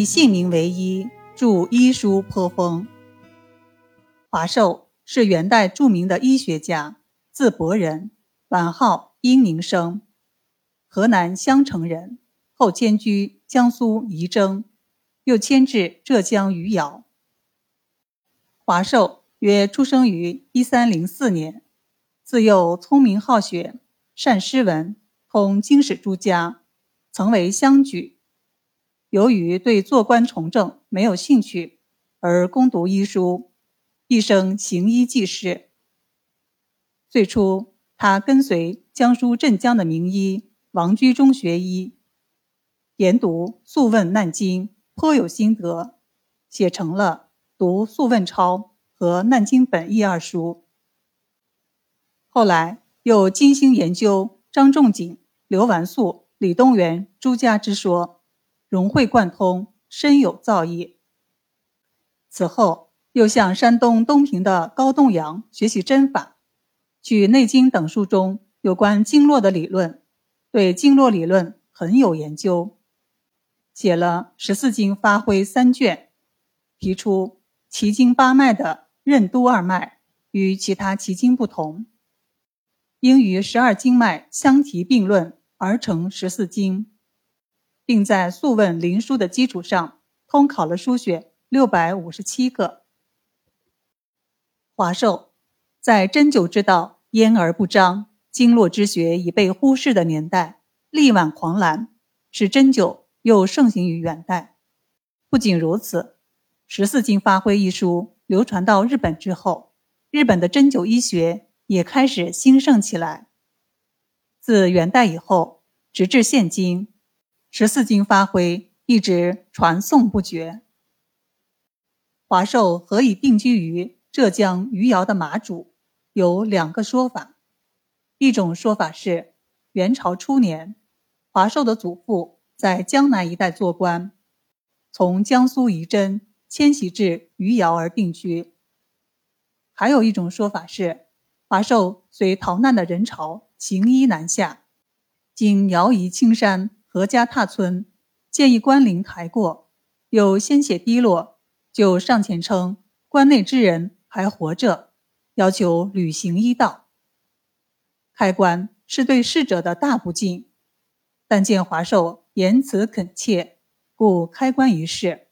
以姓名为医，著医书颇丰。华寿是元代著名的医学家，字伯仁，晚号英宁生，河南襄城人，后迁居江苏仪征，又迁至浙江余姚。华寿约出生于一三零四年，自幼聪明好学，善诗文，通经史诸家，曾为乡举。由于对做官从政没有兴趣，而攻读医书，一生行医济世。最初，他跟随江苏镇江的名医王居中学医，研读《素问难经》，颇有心得，写成了《读素问钞》和《难经本义》二书。后来又精心研究张仲景、刘完素、李东垣诸家之说。融会贯通，深有造诣。此后，又向山东东平的高栋阳学习针法，据《内经》等书中有关经络的理论，对经络理论很有研究，写了《十四经发挥》三卷，提出奇经八脉的任督二脉与其他奇经不同，应与十二经脉相提并论而成十四经。并在《素问·灵书》的基础上通考了书选六百五十七个。华寿在针灸之道焉而不彰，经络之学已被忽视的年代，力挽狂澜，使针灸又盛行于元代。不仅如此，《十四经发挥》一书流传到日本之后，日本的针灸医学也开始兴盛起来。自元代以后，直至现今。十四经发挥一直传颂不绝。华寿何以定居于浙江余姚的马渚？有两个说法。一种说法是，元朝初年，华寿的祖父在江南一带做官，从江苏仪征迁徙至余姚而定居。还有一种说法是，华寿随逃难的人潮行医南下，经姚夷青山。何家踏村，见一关灵抬过，有鲜血滴落，就上前称关内之人还活着，要求履行医道。开棺是对逝者的大不敬，但见华寿言辞恳切，故开棺一事。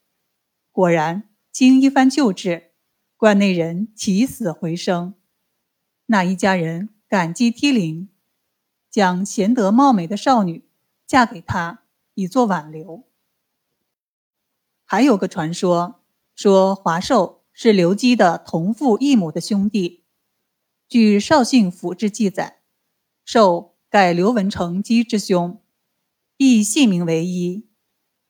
果然，经一番救治，关内人起死回生。那一家人感激涕零，将贤德貌美的少女。嫁给他以作挽留。还有个传说，说华寿是刘基的同父异母的兄弟。据《绍兴府志》记载，寿改刘文成基之兄，亦姓名为一。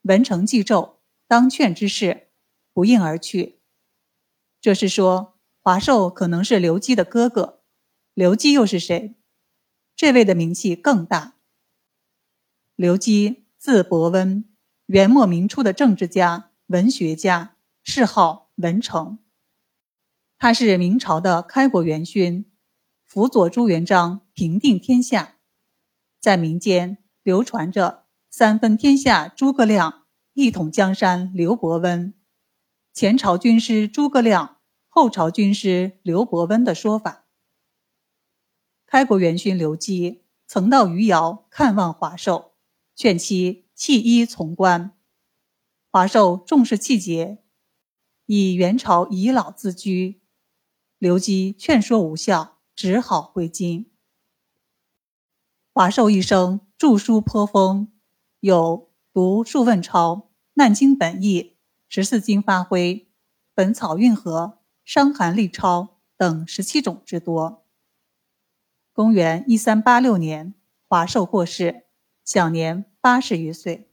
文成记咒当劝之事，不应而去。这是说华寿可能是刘基的哥哥。刘基又是谁？这位的名气更大。刘基，字伯温，元末明初的政治家、文学家，谥号文成。他是明朝的开国元勋，辅佐朱元璋平定天下。在民间流传着“三分天下诸葛亮，一统江山刘伯温”，前朝军师诸葛亮，后朝军师刘伯温的说法。开国元勋刘基曾到余姚看望华寿。劝其弃医从官，华寿重视气节，以元朝遗老自居。刘基劝说无效，只好回京。华寿一生著书颇丰，有《读数问钞》《难经本义》《十四经发挥》《本草运河》《伤寒利钞》等十七种之多。公元一三八六年，华寿过世。享年八十余岁。